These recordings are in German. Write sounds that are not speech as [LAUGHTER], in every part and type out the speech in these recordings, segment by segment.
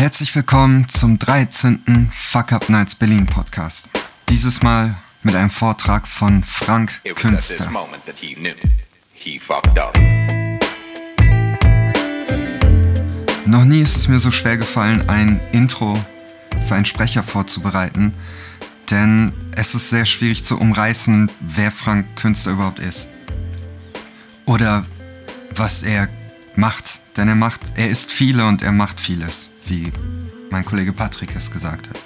Herzlich willkommen zum 13. Fuck Up Nights Berlin Podcast. Dieses Mal mit einem Vortrag von Frank Künster. Noch nie ist es mir so schwer gefallen, ein Intro für einen Sprecher vorzubereiten, denn es ist sehr schwierig zu umreißen, wer Frank Künster überhaupt ist. Oder was er macht, denn er macht, er ist viele und er macht vieles, wie mein Kollege Patrick es gesagt hat.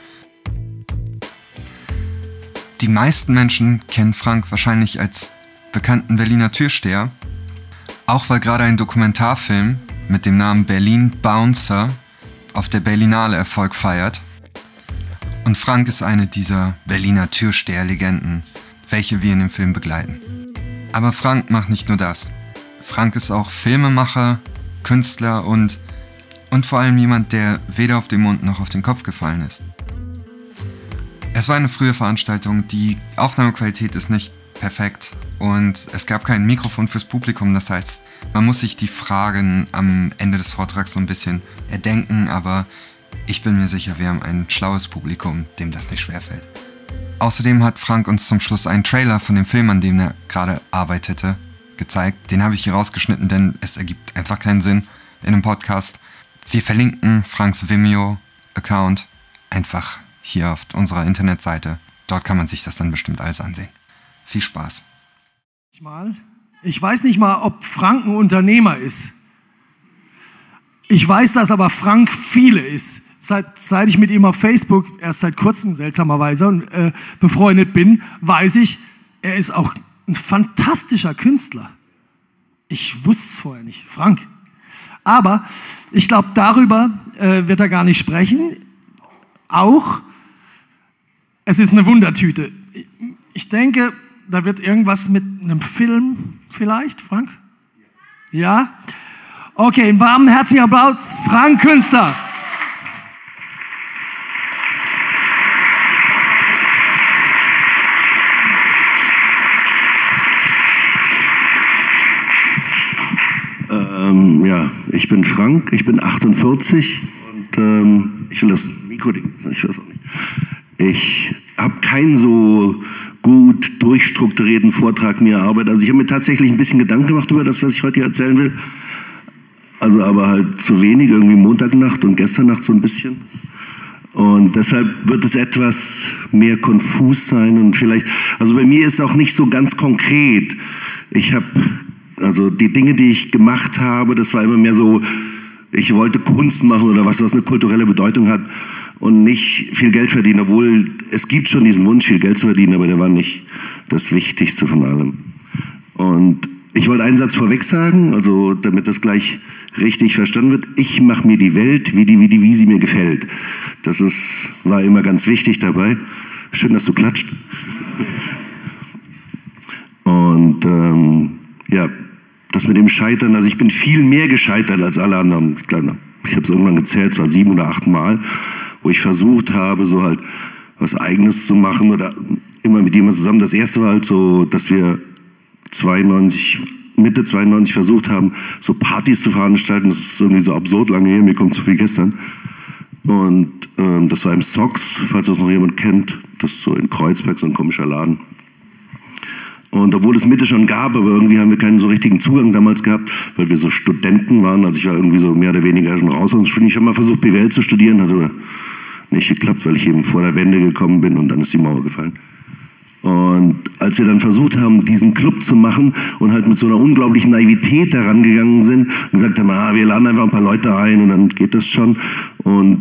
Die meisten Menschen kennen Frank wahrscheinlich als bekannten Berliner Türsteher, auch weil gerade ein Dokumentarfilm mit dem Namen Berlin Bouncer auf der Berlinale Erfolg feiert. Und Frank ist eine dieser Berliner Türsteher-Legenden, welche wir in dem Film begleiten. Aber Frank macht nicht nur das. Frank ist auch Filmemacher, Künstler und, und vor allem jemand, der weder auf den Mund noch auf den Kopf gefallen ist. Es war eine frühe Veranstaltung, die Aufnahmequalität ist nicht perfekt und es gab kein Mikrofon fürs Publikum, das heißt, man muss sich die Fragen am Ende des Vortrags so ein bisschen erdenken, aber ich bin mir sicher, wir haben ein schlaues Publikum, dem das nicht schwerfällt. Außerdem hat Frank uns zum Schluss einen Trailer von dem Film, an dem er gerade arbeitete, gezeigt. Den habe ich hier rausgeschnitten, denn es ergibt einfach keinen Sinn in einem Podcast. Wir verlinken Franks Vimeo-Account einfach hier auf unserer Internetseite. Dort kann man sich das dann bestimmt alles ansehen. Viel Spaß. Ich weiß nicht mal, ob Frank ein Unternehmer ist. Ich weiß, dass aber Frank viele ist. Seit, seit ich mit ihm auf Facebook, erst seit kurzem seltsamerweise, äh, befreundet bin, weiß ich, er ist auch ein fantastischer Künstler. Ich wusste es vorher nicht, Frank. Aber ich glaube, darüber äh, wird er gar nicht sprechen. Auch, es ist eine Wundertüte. Ich denke, da wird irgendwas mit einem Film vielleicht, Frank? Ja? Okay, einen warmen herzlichen Applaus, Frank Künstler. Ähm, ja, ich bin Frank, ich bin 48 und ähm, ich will das Mikro, ich weiß auch nicht. Ich habe keinen so gut durchstrukturierten Vortrag mir erarbeitet. Also ich habe mir tatsächlich ein bisschen Gedanken gemacht über das, was ich heute hier erzählen will. Also aber halt zu wenig, irgendwie Montagnacht und gestern Nacht so ein bisschen. Und deshalb wird es etwas mehr konfus sein und vielleicht, also bei mir ist es auch nicht so ganz konkret. Ich habe also die Dinge, die ich gemacht habe, das war immer mehr so, ich wollte Kunst machen oder was, was eine kulturelle Bedeutung hat und nicht viel Geld verdienen, obwohl es gibt schon diesen Wunsch, viel Geld zu verdienen, aber der war nicht das Wichtigste von allem. Und ich wollte einen Satz vorweg sagen, also damit das gleich richtig verstanden wird. Ich mache mir die Welt, wie, die, wie, die, wie sie mir gefällt. Das ist, war immer ganz wichtig dabei. Schön, dass du klatscht. Und ähm, ja, das mit dem Scheitern, also ich bin viel mehr gescheitert als alle anderen. Ich habe es irgendwann gezählt, es war sieben oder acht Mal, wo ich versucht habe, so halt was Eigenes zu machen oder immer mit jemandem zusammen. Das erste war halt so, dass wir 92, Mitte 92 versucht haben, so Partys zu veranstalten. Das ist irgendwie so absurd lange her, mir kommt zu viel gestern. Und ähm, das war im Socks, falls das noch jemand kennt. Das ist so in Kreuzberg, so ein komischer Laden. Und obwohl es Mitte schon gab, aber irgendwie haben wir keinen so richtigen Zugang damals gehabt, weil wir so Studenten waren. Also ich war irgendwie so mehr oder weniger schon raus aus dem. Ich habe mal versucht, BWL zu studieren, hat aber nicht geklappt, weil ich eben vor der Wende gekommen bin und dann ist die Mauer gefallen. Und als wir dann versucht haben, diesen Club zu machen und halt mit so einer unglaublichen Naivität daran gegangen sind und gesagt haben, ah, wir laden einfach ein paar Leute ein und dann geht das schon. Und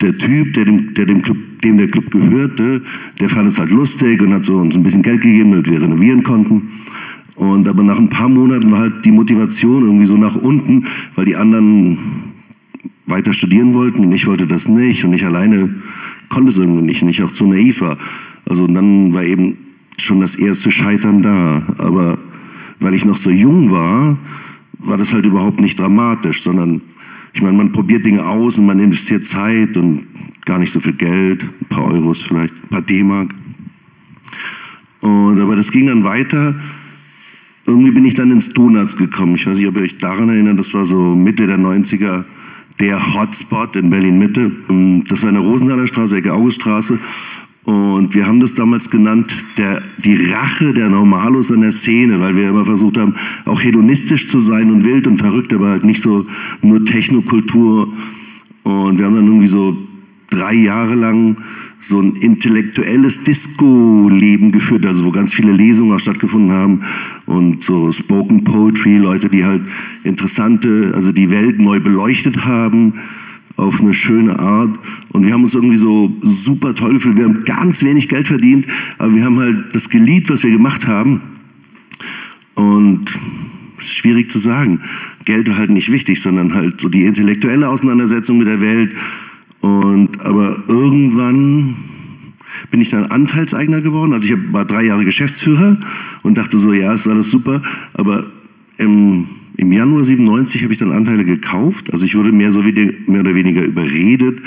der Typ, der dem, der dem, Club, dem der Club gehörte, der fand es halt lustig und hat so uns ein bisschen Geld gegeben, damit wir renovieren konnten. Und aber nach ein paar Monaten war halt die Motivation irgendwie so nach unten, weil die anderen weiter studieren wollten und ich wollte das nicht und ich alleine konnte es irgendwie nicht und auch zu naiv war. Also dann war eben schon das erste Scheitern da. Aber weil ich noch so jung war, war das halt überhaupt nicht dramatisch, sondern ich meine, man probiert Dinge aus und man investiert Zeit und gar nicht so viel Geld, ein paar Euros vielleicht, ein paar D-Mark. Und, aber das ging dann weiter. Irgendwie bin ich dann ins Donuts gekommen. Ich weiß nicht, ob ihr euch daran erinnert, das war so Mitte der 90er der Hotspot in Berlin-Mitte. Das war in der Rosenthaler Straße, Ecke Auguststraße. Und wir haben das damals genannt, der, die Rache der Normalos an der Szene, weil wir immer versucht haben, auch hedonistisch zu sein und wild und verrückt, aber halt nicht so nur Technokultur. Und wir haben dann irgendwie so drei Jahre lang so ein intellektuelles Disco-Leben geführt, also wo ganz viele Lesungen auch stattgefunden haben und so Spoken Poetry, Leute, die halt interessante, also die Welt neu beleuchtet haben auf eine schöne Art. Und wir haben uns irgendwie so super toll gefühlt. Wir haben ganz wenig Geld verdient, aber wir haben halt das geliebt, was wir gemacht haben. Und es ist schwierig zu sagen. Geld war halt nicht wichtig, sondern halt so die intellektuelle Auseinandersetzung mit der Welt. Und aber irgendwann bin ich dann Anteilseigner geworden. Also ich war drei Jahre Geschäftsführer und dachte so, ja, ist alles super. Aber im im Januar 97 habe ich dann Anteile gekauft. Also ich wurde mehr, so wie, mehr oder weniger überredet,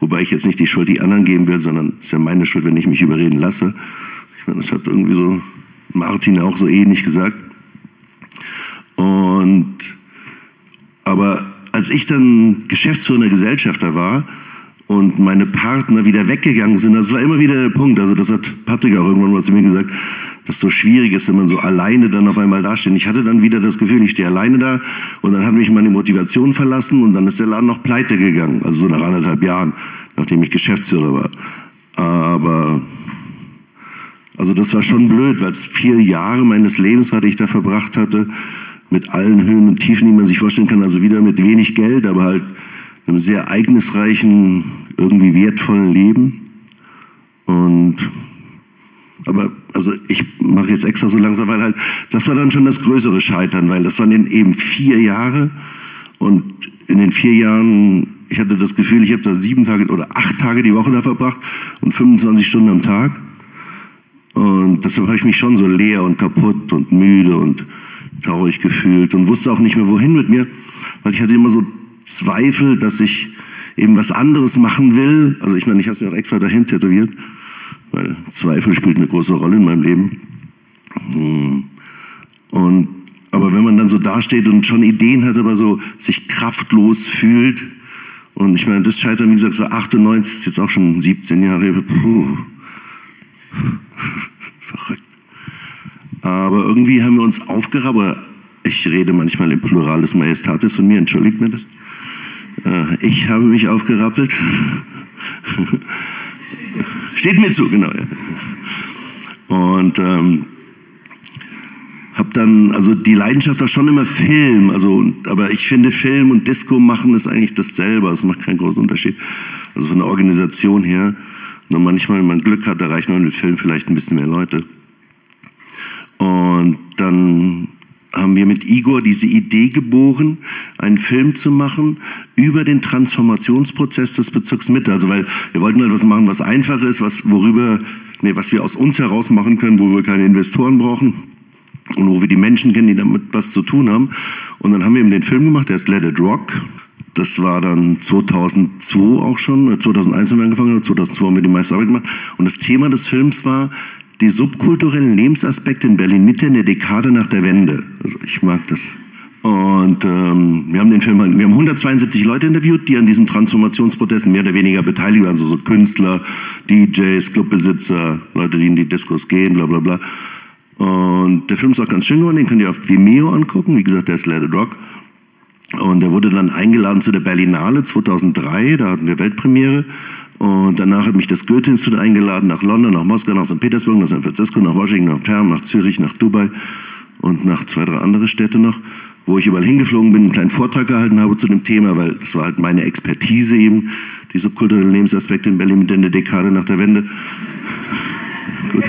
wobei ich jetzt nicht die Schuld die anderen geben will, sondern es ist ja meine Schuld, wenn ich mich überreden lasse. Ich meine, das hat irgendwie so Martin auch so ähnlich gesagt. Und aber als ich dann geschäftsführender Gesellschafter war und meine Partner wieder weggegangen sind, das war immer wieder der Punkt. Also das hat Patrick auch irgendwann mal zu mir gesagt das so schwierig ist, wenn man so alleine dann auf einmal dasteht. Ich hatte dann wieder das Gefühl, ich stehe alleine da und dann hat mich meine Motivation verlassen und dann ist der Laden noch pleite gegangen, also so nach anderthalb Jahren, nachdem ich Geschäftsführer war. Aber also das war schon blöd, weil es vier Jahre meines Lebens hatte ich da verbracht hatte, mit allen Höhen und Tiefen, die man sich vorstellen kann, also wieder mit wenig Geld, aber halt einem sehr ereignisreichen, irgendwie wertvollen Leben. Und aber also ich mache jetzt extra so langsam, weil halt, das war dann schon das größere Scheitern, weil das waren eben vier Jahre und in den vier Jahren, ich hatte das Gefühl, ich habe da sieben Tage oder acht Tage die Woche da verbracht und 25 Stunden am Tag. Und deshalb habe ich mich schon so leer und kaputt und müde und traurig gefühlt und wusste auch nicht mehr, wohin mit mir, weil ich hatte immer so Zweifel, dass ich eben was anderes machen will. Also ich meine, ich habe es mir auch extra dahin tätowiert weil Zweifel spielt eine große Rolle in meinem Leben. Hm. Und, aber wenn man dann so dasteht und schon Ideen hat, aber so sich kraftlos fühlt, und ich meine, das Scheitern, wie gesagt, so 98 ist jetzt auch schon 17 Jahre. Puh. Verrückt. Aber irgendwie haben wir uns aufgerappelt. Ich rede manchmal im Plural des Majestatis von mir, entschuldigt mir das. Äh, ich habe mich aufgerappelt. [LAUGHS] Steht mir zu, genau. Und ähm, habe dann, also die Leidenschaft war schon immer Film, also, aber ich finde Film und Disco machen ist eigentlich dasselbe, es macht keinen großen Unterschied. Also von der Organisation her, nur manchmal, wenn man Glück hat, erreicht man mit Film vielleicht ein bisschen mehr Leute. Und dann haben wir mit Igor diese Idee geboren, einen Film zu machen über den Transformationsprozess des Bezirks Mitte. Also weil wir wollten etwas machen, was einfach ist, was, worüber, nee, was wir aus uns heraus machen können, wo wir keine Investoren brauchen und wo wir die Menschen kennen, die damit was zu tun haben. Und dann haben wir eben den Film gemacht, der ist Let It Rock. Das war dann 2002 auch schon, 2001 haben wir angefangen, 2002 haben wir die meiste Arbeit gemacht. Und das Thema des Films war die subkulturellen Lebensaspekte in Berlin-Mitte in der Dekade nach der Wende. Also ich mag das. Und ähm, wir haben den Film, wir haben 172 Leute interviewt, die an diesen Transformationsprozessen mehr oder weniger beteiligt waren, also so Künstler, DJs, Clubbesitzer, Leute, die in die Diskos gehen, bla bla bla. Und der Film ist auch ganz schön geworden, den könnt ihr auf Vimeo angucken. Wie gesagt, der ist Let It Rock. Und er wurde dann eingeladen zu der Berlinale 2003, da hatten wir Weltpremiere. Und danach hat mich das Goethe-Institut eingeladen nach London, nach Moskau, nach St. Petersburg, nach San Francisco, nach Washington, nach Perm, nach Zürich, nach Dubai und nach zwei, drei andere Städte noch, wo ich überall hingeflogen bin, einen kleinen Vortrag gehalten habe zu dem Thema, weil das war halt meine Expertise eben, die subkulturellen Lebensaspekte in Berlin mit der Dekade nach der Wende. [LAUGHS] Gut,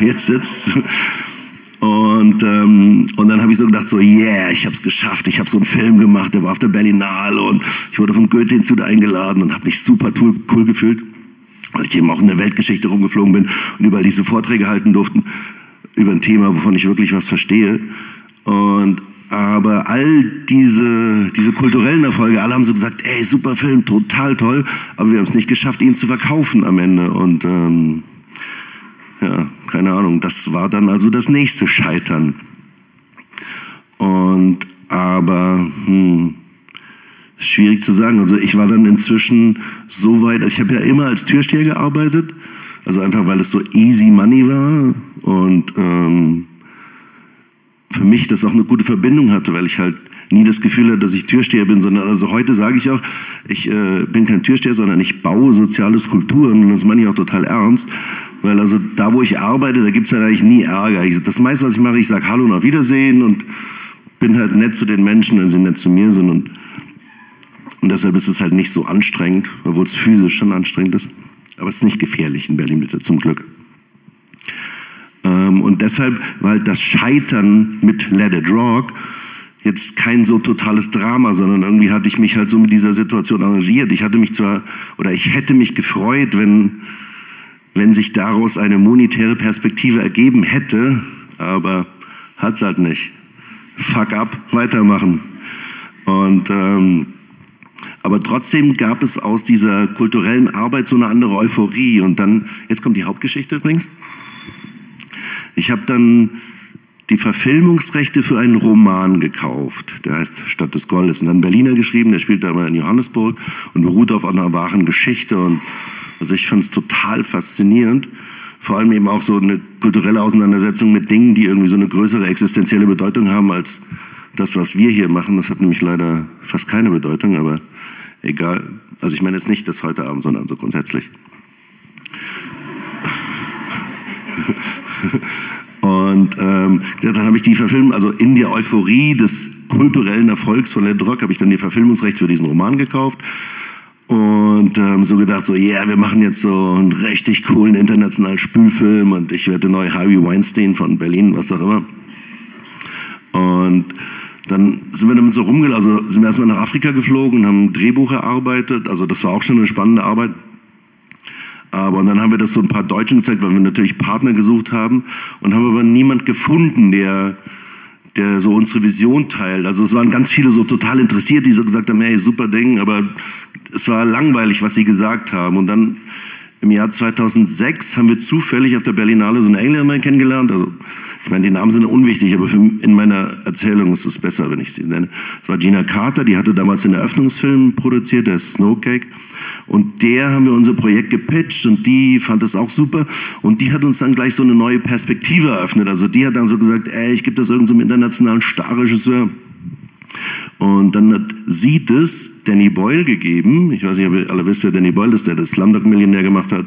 jetzt sitzt und, ähm, und dann habe ich so gedacht, so, yeah, ich habe es geschafft. Ich habe so einen Film gemacht, der war auf der Berlinale und ich wurde vom Goethe-Institut eingeladen und habe mich super cool, cool gefühlt, weil ich eben auch in der Weltgeschichte rumgeflogen bin und überall diese Vorträge halten durften über ein Thema, wovon ich wirklich was verstehe. Und aber all diese, diese kulturellen Erfolge, alle haben so gesagt, ey, super Film, total toll, aber wir haben es nicht geschafft, ihn zu verkaufen am Ende. Und ähm, keine Ahnung, das war dann also das nächste Scheitern. Und aber hm, Schwierig zu sagen. Also ich war dann inzwischen so weit, also ich habe ja immer als Türsteher gearbeitet, also einfach weil es so easy money war und ähm, für mich das auch eine gute Verbindung hatte, weil ich halt nie das Gefühl hatte, dass ich Türsteher bin, sondern also heute sage ich auch, ich äh, bin kein Türsteher, sondern ich baue soziale Skulpturen und das meine ich auch total ernst, weil also da, wo ich arbeite, da gibt es ja eigentlich nie Ärger. Ich, das meiste, was ich mache, ich sage Hallo und auf Wiedersehen und bin halt nett zu den Menschen, wenn sie nett zu mir sind und und deshalb ist es halt nicht so anstrengend, obwohl es physisch schon anstrengend ist. Aber es ist nicht gefährlich in Berlin-Mitte, zum Glück. Ähm, und deshalb war halt das Scheitern mit Let It Rock jetzt kein so totales Drama, sondern irgendwie hatte ich mich halt so mit dieser Situation arrangiert. Ich hatte mich zwar, oder ich hätte mich gefreut, wenn, wenn sich daraus eine monetäre Perspektive ergeben hätte, aber hat es halt nicht. Fuck up, weitermachen. Und ähm, aber trotzdem gab es aus dieser kulturellen Arbeit so eine andere Euphorie. Und dann, jetzt kommt die Hauptgeschichte übrigens. Ich habe dann die Verfilmungsrechte für einen Roman gekauft. Der heißt Stadt des Goldes. Und dann Berliner geschrieben, der spielt aber in Johannesburg und beruht auf einer wahren Geschichte. Und also ich fand es total faszinierend. Vor allem eben auch so eine kulturelle Auseinandersetzung mit Dingen, die irgendwie so eine größere existenzielle Bedeutung haben als das, was wir hier machen. Das hat nämlich leider fast keine Bedeutung, aber egal. Also ich meine jetzt nicht das heute Abend, sondern so grundsätzlich. Und ähm, dann habe ich die Verfilmung, also in der Euphorie des kulturellen Erfolgs von Led Rock, habe ich dann die Verfilmungsrechte für diesen Roman gekauft. Und ähm, so gedacht, so, ja, yeah, wir machen jetzt so einen richtig coolen internationalen Spülfilm und ich werde neu Harvey Weinstein von Berlin, was auch immer. Und dann sind wir damit so rumgelaufen, also sind wir erstmal nach Afrika geflogen und haben ein Drehbuch erarbeitet. Also das war auch schon eine spannende Arbeit. Aber dann haben wir das so ein paar Deutschen gezeigt, weil wir natürlich Partner gesucht haben und haben aber niemand gefunden, der, der so unsere Vision teilt. Also es waren ganz viele so total interessiert, die so gesagt haben, hey, super Ding, aber es war langweilig, was sie gesagt haben. Und dann im Jahr 2006 haben wir zufällig auf der Berlinale so eine Engländerin kennengelernt, also ich meine, die Namen sind unwichtig, aber für, in meiner Erzählung ist es besser, wenn ich die nenne. Es war Gina Carter, die hatte damals den Eröffnungsfilm produziert, der Snowcake. Und der haben wir unser Projekt gepitcht und die fand es auch super. Und die hat uns dann gleich so eine neue Perspektive eröffnet. Also die hat dann so gesagt, ey, ich gebe das irgendeinem so internationalen Starregisseur. Und dann hat sie das Danny Boyle gegeben. Ich weiß nicht, ob ihr alle wisst, wer Danny Boyle ist, der das Slumdog-Millionär gemacht hat.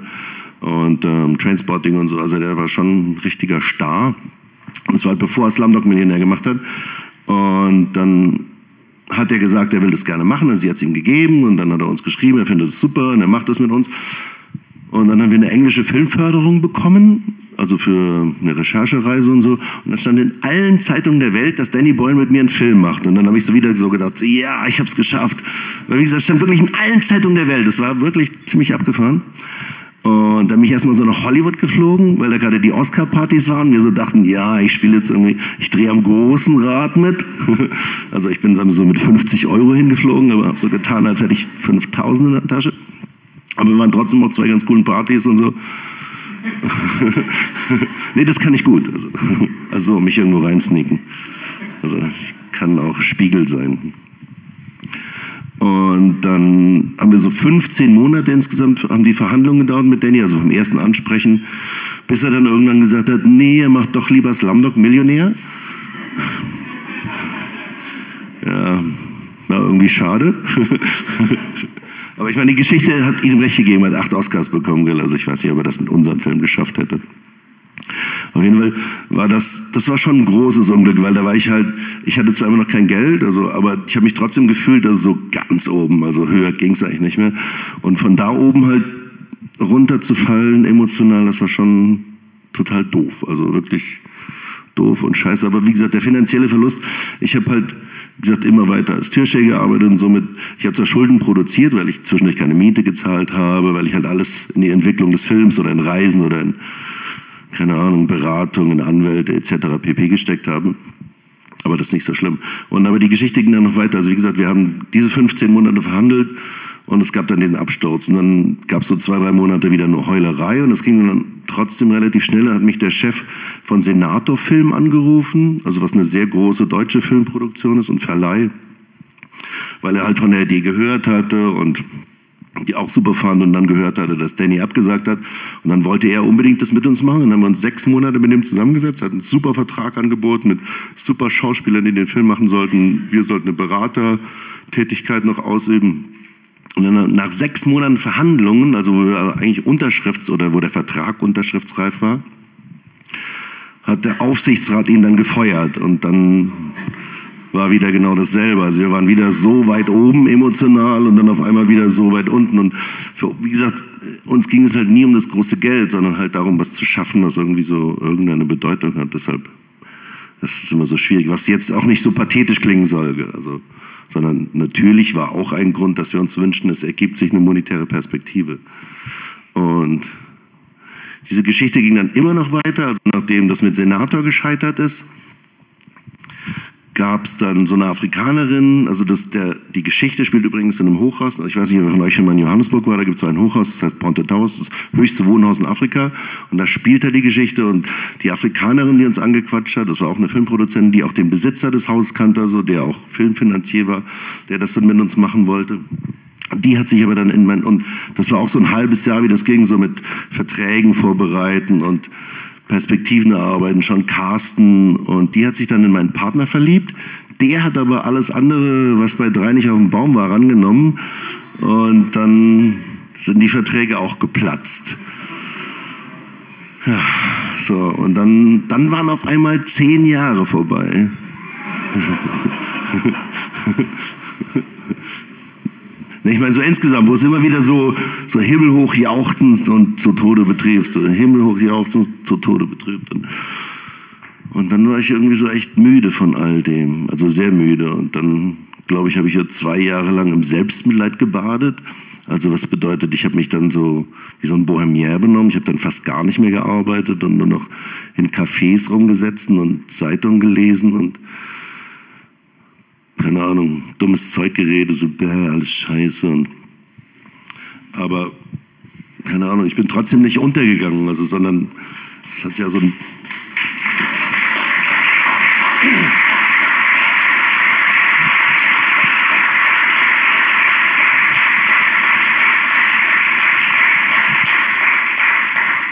Und ähm, Trainspotting und so. Also der war schon ein richtiger Star. Das war halt bevor er Slumdog Millionär gemacht hat. Und dann hat er gesagt, er will das gerne machen. Und sie hat es ihm gegeben und dann hat er uns geschrieben, er findet es super und er macht das mit uns. Und dann haben wir eine englische Filmförderung bekommen, also für eine Recherchereise und so. Und dann stand in allen Zeitungen der Welt, dass Danny Boyle mit mir einen Film macht. Und dann habe ich so wieder so gedacht, ja, ich habe es geschafft. Weil wie gesagt, es stand wirklich in allen Zeitungen der Welt. Das war wirklich ziemlich abgefahren. Und dann bin ich erstmal so nach Hollywood geflogen, weil da gerade die Oscar-Partys waren. Wir so dachten, ja, ich spiele jetzt irgendwie, ich drehe am großen Rad mit. [LAUGHS] Also ich bin so mit 50 Euro hingeflogen, aber habe so getan, als hätte ich 5000 in der Tasche. Aber wir waren trotzdem noch zwei ganz coolen Partys und so. [LAUGHS] nee, das kann ich gut. Also, [LAUGHS] also mich irgendwo reinsneaken. Also ich kann auch Spiegel sein. Und dann haben wir so 15 Monate insgesamt, haben die Verhandlungen gedauert mit Danny, also vom ersten Ansprechen, bis er dann irgendwann gesagt hat, nee, er macht doch lieber Slumdog Millionär. [LAUGHS] Ja, war irgendwie schade. [LAUGHS] Aber ich meine, die Geschichte hat ihm recht gegeben, hat acht Oscars bekommen, also ich weiß nicht, ob er das mit unserem Film geschafft hätte. Auf jeden Fall war das, das war schon ein großes Unglück, weil da war ich halt, ich hatte zwar immer noch kein Geld, also, aber ich habe mich trotzdem gefühlt, dass so ganz oben, also höher ging es eigentlich nicht mehr. Und von da oben halt runterzufallen emotional, das war schon total doof, also wirklich doof und scheiße. Aber wie gesagt, der finanzielle Verlust, ich habe halt, gesagt, immer weiter als Türsteher gearbeitet und somit, ich habe zwar Schulden produziert, weil ich zwischendurch keine Miete gezahlt habe, weil ich halt alles in die Entwicklung des Films oder in Reisen oder in keine Ahnung, Beratungen, Anwälte etc. pp. gesteckt haben. Aber das ist nicht so schlimm. Und aber die Geschichte ging dann noch weiter. Also wie gesagt, wir haben diese 15 Monate verhandelt und es gab dann diesen Absturz. Und dann gab es so zwei, drei Monate wieder nur Heulerei und es ging dann trotzdem relativ schnell. Da hat mich der Chef von Senator Film angerufen, also was eine sehr große deutsche Filmproduktion ist und Verleih. weil er halt von der Idee gehört hatte und die auch super fand und dann gehört hatte, dass Danny abgesagt hat. Und dann wollte er unbedingt das mit uns machen. Dann haben wir uns sechs Monate mit ihm zusammengesetzt, hat einen super Vertrag angeboten mit super Schauspielern, die den Film machen sollten. Wir sollten eine Beratertätigkeit noch ausüben. Und dann nach sechs Monaten Verhandlungen, also wo eigentlich Unterschrifts- oder wo der Vertrag unterschriftsreif war, hat der Aufsichtsrat ihn dann gefeuert. Und dann war wieder genau dasselbe. Also wir waren wieder so weit oben emotional und dann auf einmal wieder so weit unten. Und für, wie gesagt, uns ging es halt nie um das große Geld, sondern halt darum, was zu schaffen, was irgendwie so irgendeine Bedeutung hat. Deshalb, das ist immer so schwierig, was jetzt auch nicht so pathetisch klingen soll. Also, sondern natürlich war auch ein Grund, dass wir uns wünschen, es ergibt sich eine monetäre Perspektive. Und diese Geschichte ging dann immer noch weiter, also nachdem das mit Senator gescheitert ist gab es dann so eine Afrikanerin, also das, der, die Geschichte spielt übrigens in einem Hochhaus, ich weiß nicht, wer von euch schon mal in Johannesburg war, da gibt es ein Hochhaus, das heißt Ponte Towers, das höchste Wohnhaus in Afrika und da spielt er die Geschichte und die Afrikanerin, die uns angequatscht hat, das war auch eine Filmproduzentin, die auch den Besitzer des Hauses kannte, also der auch Filmfinanzier war, der das dann mit uns machen wollte. Die hat sich aber dann in mein, und das war auch so ein halbes Jahr, wie das ging, so mit Verträgen vorbereiten und Perspektiven erarbeiten, schon casten. Und die hat sich dann in meinen Partner verliebt. Der hat aber alles andere, was bei drei nicht auf dem Baum war, angenommen. Und dann sind die Verträge auch geplatzt. Ja, so, und dann, dann waren auf einmal zehn Jahre vorbei. [LAUGHS] Ich meine, so insgesamt, wo es immer wieder so, so himmelhoch jauchzend und zu Tode betriebst, himmelhoch jauchzend zu Tode betrübt. Und, dann war ich irgendwie so echt müde von all dem, also sehr müde. Und dann, glaube ich, habe ich ja zwei Jahre lang im Selbstmitleid gebadet. Also was bedeutet, ich habe mich dann so wie so ein Bohemier benommen. Ich habe dann fast gar nicht mehr gearbeitet und nur noch in Cafés rumgesetzt und Zeitungen gelesen und keine Ahnung, dummes Zeug geredet, so, bäh, alles scheiße. Und, aber, keine Ahnung, ich bin trotzdem nicht untergegangen, also, sondern es hat ja so ein.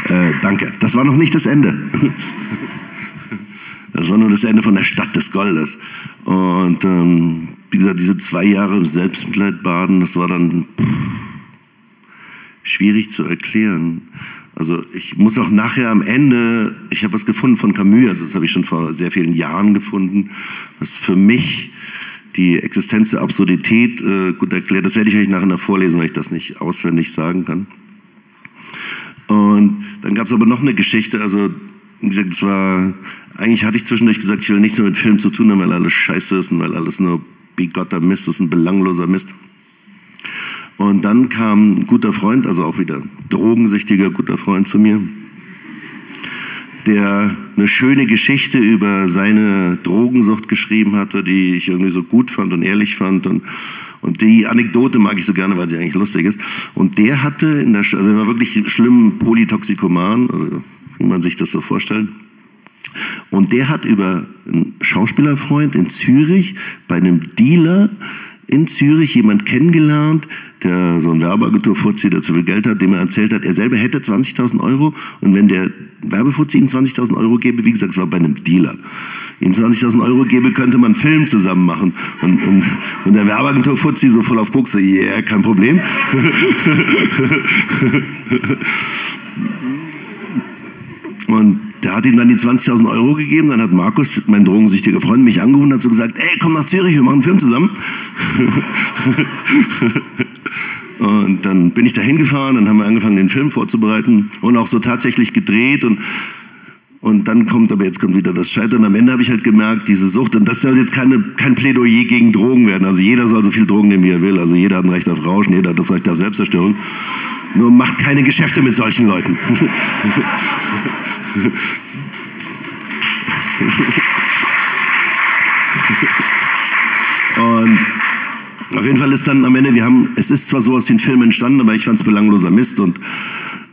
Äh, danke. Das war noch nicht das Ende. [LAUGHS] Das war nur das Ende von der Stadt des Goldes. Und ähm, wie gesagt, diese zwei Jahre im Selbstmitleid das war dann schwierig zu erklären. Also ich muss auch nachher am Ende, ich habe was gefunden von Camus, also das habe ich schon vor sehr vielen Jahren gefunden, was für mich die Existenz der Absurdität äh, gut erklärt. Das werde ich euch nachher in der Vorlesung, weil ich das nicht auswendig sagen kann. Und dann gab es aber noch eine Geschichte, also wie gesagt, es war eigentlich hatte ich zwischendurch gesagt, ich will nichts mehr mit Film zu tun haben, weil alles scheiße ist und weil alles nur bigotter Mist ist, ein belangloser Mist. Und dann kam ein guter Freund, also auch wieder drogensüchtiger guter Freund zu mir, der eine schöne Geschichte über seine Drogensucht geschrieben hatte, die ich irgendwie so gut fand und ehrlich fand. Und, und die Anekdote mag ich so gerne, weil sie eigentlich lustig ist. Und der hatte, in der, also er war wirklich schlimm Polytoxikoman, also wie man sich das so vorstellt. Und der hat über einen Schauspielerfreund in Zürich bei einem Dealer in Zürich jemand kennengelernt, der so ein Werbeagentur vorzieht, der zu viel Geld hat, dem er erzählt hat, er selber hätte 20.000 Euro und wenn der Werbefuzzi ihm 20.000 Euro gäbe, wie gesagt, es war bei einem Dealer, ihm 20.000 Euro gäbe, könnte man einen Film zusammen machen. Und, und, und der Werbeagentur Fuzzi so voll auf Guck, so, yeah, kein Problem. [LAUGHS] und der hat ihm dann die 20.000 Euro gegeben. Dann hat Markus, mein drogensüchtiger Freund, mich angerufen und hat so gesagt, ey, komm nach Zürich, wir machen einen Film zusammen. [LAUGHS] und dann bin ich da hingefahren, dann haben wir angefangen, den Film vorzubereiten und auch so tatsächlich gedreht und und dann kommt, aber jetzt kommt wieder das Scheitern. Am Ende habe ich halt gemerkt, diese Sucht, und das soll jetzt keine, kein Plädoyer gegen Drogen werden. Also jeder soll so viel Drogen nehmen, wie er will. Also jeder hat ein Recht auf Rauschen, jeder hat das Recht auf Selbstzerstörung. Nur macht keine Geschäfte mit solchen Leuten. [LAUGHS] Und auf jeden Fall ist dann am Ende, wir haben, es ist zwar sowas wie ein Film entstanden, aber ich fand es belangloser Mist und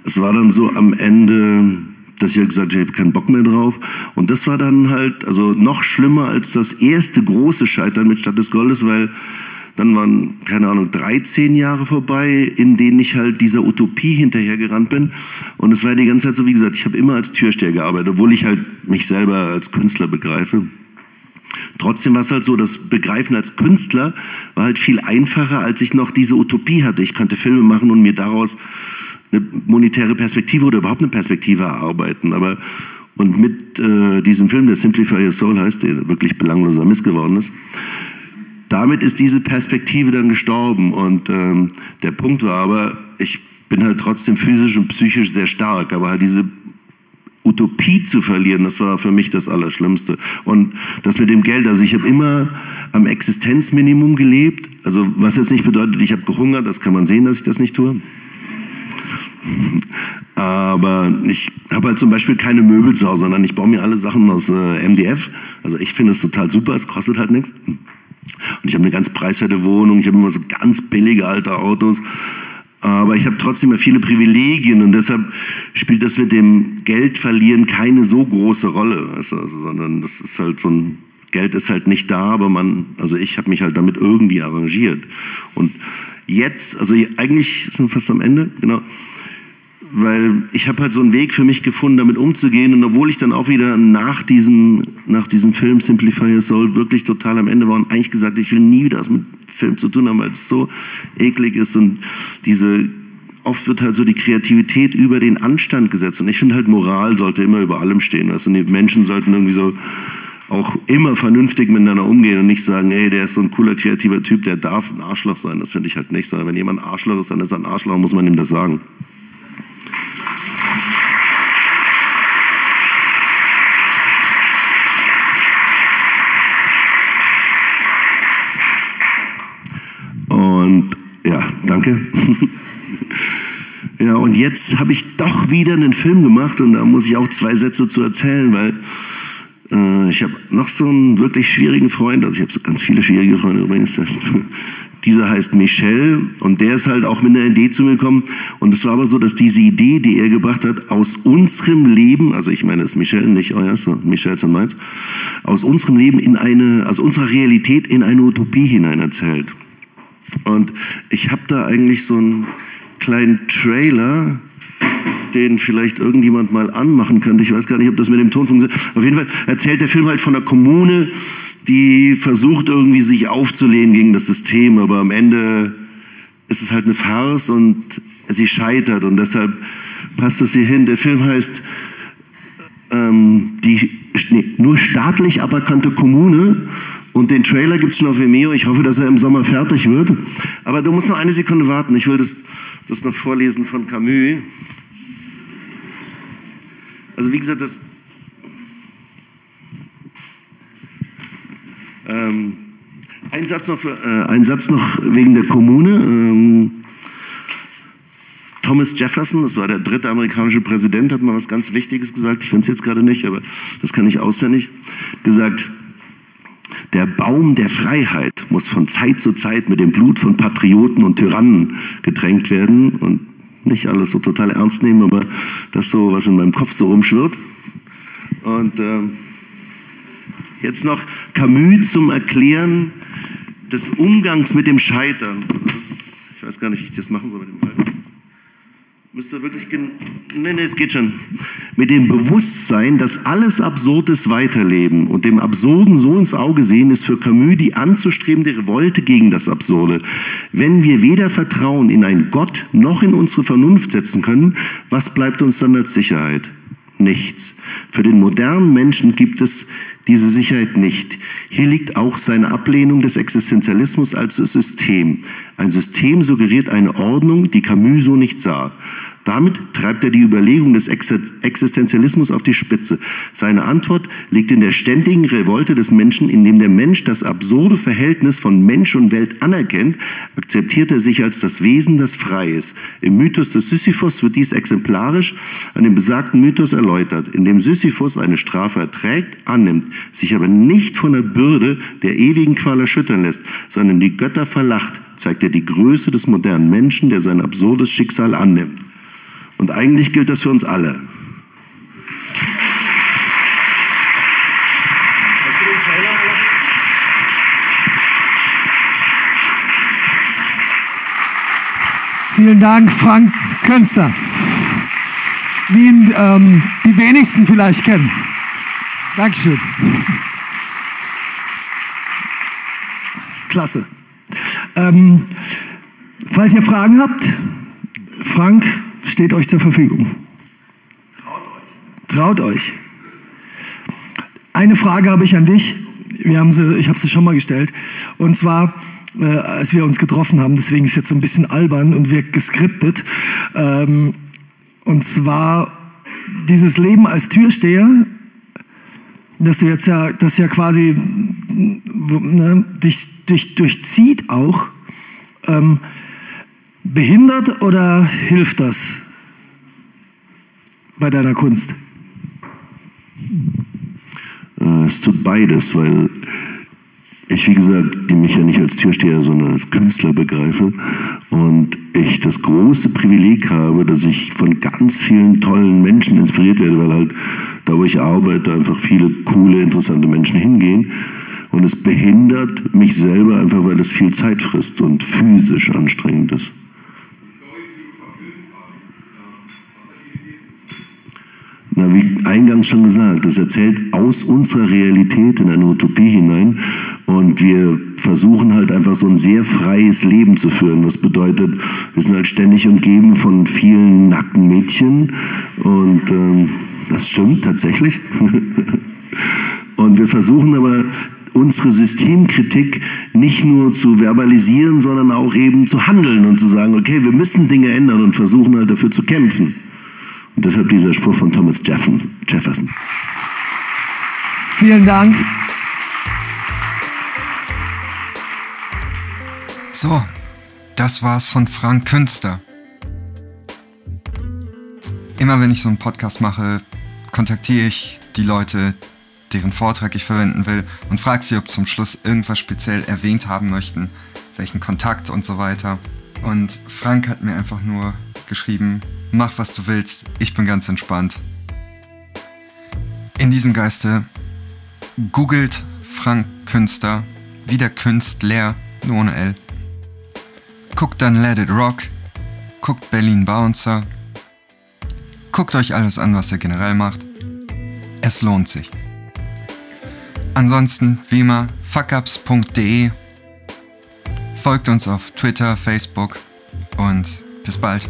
es war dann so am Ende, dass ich halt gesagt habe, ich habe keinen Bock mehr drauf. Und das war dann halt, also noch schlimmer als das erste große Scheitern mit Stadt des Goldes, weil Dann waren, keine Ahnung, 13 Jahre vorbei, in denen ich halt dieser Utopie hinterhergerannt bin. Und es war die ganze Zeit so, wie gesagt, ich habe immer als Türsteher gearbeitet, obwohl ich halt mich selber als Künstler begreife. Trotzdem war es halt so, das Begreifen als Künstler war halt viel einfacher, als ich noch diese Utopie hatte. Ich konnte Filme machen und mir daraus eine monetäre Perspektive oder überhaupt eine Perspektive erarbeiten. Aber und mit äh, diesem Film, der Simplify Your Soul heißt, der wirklich belangloser Mist geworden ist, damit ist diese Perspektive dann gestorben. Und ähm, der Punkt war aber, ich bin halt trotzdem physisch und psychisch sehr stark, aber halt diese Utopie zu verlieren, das war für mich das Allerschlimmste. Und das mit dem Geld, also ich habe immer am Existenzminimum gelebt, also was jetzt nicht bedeutet, ich habe gehungert, das kann man sehen, dass ich das nicht tue. [LAUGHS] Aber ich habe halt zum Beispiel keine Möbel zu Hause, sondern ich baue mir alle Sachen aus äh, MDF. Also ich finde es total super, es kostet halt nichts. Und ich habe eine ganz preiswerte Wohnung, ich habe immer so ganz billige alte Autos. Aber ich habe trotzdem viele Privilegien und deshalb spielt das mit dem Geldverlieren keine so große Rolle. Also, sondern das ist halt so ein Geld ist halt nicht da, aber man, also ich habe mich halt damit irgendwie arrangiert. Und jetzt, also eigentlich sind wir fast am Ende, genau weil ich habe halt so einen Weg für mich gefunden, damit umzugehen. Und obwohl ich dann auch wieder nach diesem, nach diesem Film Simplify Soul wirklich total am Ende war und eigentlich gesagt, ich will nie wieder was mit Film zu tun haben, weil es so eklig ist und diese oft wird halt so die Kreativität über den Anstand gesetzt. Und ich finde halt, Moral sollte immer über allem stehen. Also die Menschen sollten irgendwie so auch immer vernünftig miteinander umgehen und nicht sagen, hey, der ist so ein cooler, kreativer Typ, der darf ein Arschloch sein. Das finde ich halt nicht. Sondern wenn jemand ein Arschloch ist, dann ist er ein Arschloch, muss man ihm das sagen. Und ja, danke. [LAUGHS] ja, und jetzt habe ich doch wieder einen Film gemacht und da muss ich auch zwei Sätze zu erzählen, weil äh, ich habe noch so einen wirklich schwierigen Freund, also ich habe so ganz viele schwierige Freunde übrigens. Dieser heißt Michel und der ist halt auch mit einer Idee zu mir gekommen. Und es war aber so, dass diese Idee, die er gebracht hat, aus unserem Leben, also ich meine, es ist Michel, nicht euer, sondern Michel und meins, aus unserem Leben in eine, also unserer Realität in eine Utopie hinein erzählt. Und ich habe da eigentlich so einen kleinen Trailer, den vielleicht irgendjemand mal anmachen könnte. Ich weiß gar nicht, ob das mit dem Ton funktioniert. Auf jeden Fall erzählt der Film halt von einer Kommune, die versucht irgendwie sich aufzulehnen gegen das System, aber am Ende ist es halt eine Farce und sie scheitert und deshalb passt es hier hin. Der Film heißt ähm, die nee, nur staatlich aberkannte Kommune und den Trailer gibt es schon auf Vimeo. Ich hoffe, dass er im Sommer fertig wird. Aber du musst noch eine Sekunde warten. Ich will das, das noch vorlesen von Camus. Also wie gesagt, das... Ähm, ein, Satz noch äh, ein Satz noch wegen der Kommune. Ähm, Thomas Jefferson, das war der dritte amerikanische Präsident, hat mal was ganz Wichtiges gesagt. Ich finde es jetzt gerade nicht, aber das kann ich auswendig. Gesagt, der Baum der Freiheit muss von Zeit zu Zeit mit dem Blut von Patrioten und Tyrannen getränkt werden und nicht alles so total ernst nehmen, aber das so, was in meinem Kopf so rumschwirrt. Und äh, jetzt noch Camus zum Erklären des Umgangs mit dem Scheitern. Also das, ich weiß gar nicht, wie ich das machen soll mit dem Scheitern. Müsste wirklich. Nee, nee, es geht schon. Mit dem Bewusstsein, dass alles Absurdes Weiterleben und dem Absurden so ins Auge sehen, ist für Camus die anzustrebende Revolte gegen das Absurde. Wenn wir weder Vertrauen in einen Gott noch in unsere Vernunft setzen können, was bleibt uns dann als Sicherheit? Nichts. Für den modernen Menschen gibt es diese Sicherheit nicht. Hier liegt auch seine Ablehnung des Existenzialismus als System. Ein System suggeriert eine Ordnung, die Camus so nicht sah. Damit treibt er die Überlegung des Existenzialismus auf die Spitze. Seine Antwort liegt in der ständigen Revolte des Menschen, indem der Mensch das absurde Verhältnis von Mensch und Welt anerkennt, akzeptiert er sich als das Wesen, das frei ist. Im Mythos des Sisyphus wird dies exemplarisch an dem besagten Mythos erläutert, in dem Sisyphus eine Strafe erträgt, annimmt, sich aber nicht von der Bürde der ewigen Qual erschüttern lässt, sondern die Götter verlacht, zeigt er die Größe des modernen Menschen, der sein absurdes Schicksal annimmt. Und eigentlich gilt das für uns alle. Vielen Dank, Frank Künstler. Wie ihn ähm, die wenigsten vielleicht kennen. Dankeschön. Klasse. Ähm, falls ihr Fragen habt, Frank steht euch zur Verfügung. Traut euch. Traut euch. Eine Frage habe ich an dich. Wir haben sie, ich habe sie schon mal gestellt. Und zwar, äh, als wir uns getroffen haben, deswegen ist es jetzt so ein bisschen albern und wirkt geskriptet. Ähm, und zwar dieses Leben als Türsteher, dass du jetzt ja, das ja quasi ne, dich, dich durchzieht auch. Ähm, behindert oder hilft das bei deiner Kunst? Äh, es tut beides, weil ich, wie gesagt, die mich ja nicht als Türsteher, sondern als Künstler begreife und ich das große Privileg habe, dass ich von ganz vielen tollen Menschen inspiriert werde, weil halt da, wo ich arbeite, einfach viele coole, interessante Menschen hingehen. Und es behindert mich selber einfach, weil es viel Zeit frisst und physisch anstrengend ist. Na, wie eingangs schon gesagt, das erzählt aus unserer Realität in eine Utopie hinein und wir versuchen halt einfach so ein sehr freies Leben zu führen. Das bedeutet, wir sind halt ständig umgeben von vielen nackten Mädchen und ähm, das stimmt tatsächlich. [LAUGHS] und wir versuchen aber unsere Systemkritik nicht nur zu verbalisieren, sondern auch eben zu handeln und zu sagen, okay, wir müssen Dinge ändern und versuchen halt dafür zu kämpfen. Und deshalb dieser Spruch von Thomas Jefferson. Vielen Dank. So, das war's von Frank Künster. Immer wenn ich so einen Podcast mache, kontaktiere ich die Leute, deren Vortrag ich verwenden will und frage sie, ob zum Schluss irgendwas speziell erwähnt haben möchten, welchen Kontakt und so weiter. Und Frank hat mir einfach nur geschrieben, mach was du willst, ich bin ganz entspannt. In diesem Geiste googelt Frank Künster, wie der Künstler, nur ohne L. Guckt dann Let It Rock, guckt Berlin Bouncer, guckt euch alles an, was er generell macht. Es lohnt sich. Ansonsten, wie immer, fuckups.de. Folgt uns auf Twitter, Facebook und bis bald.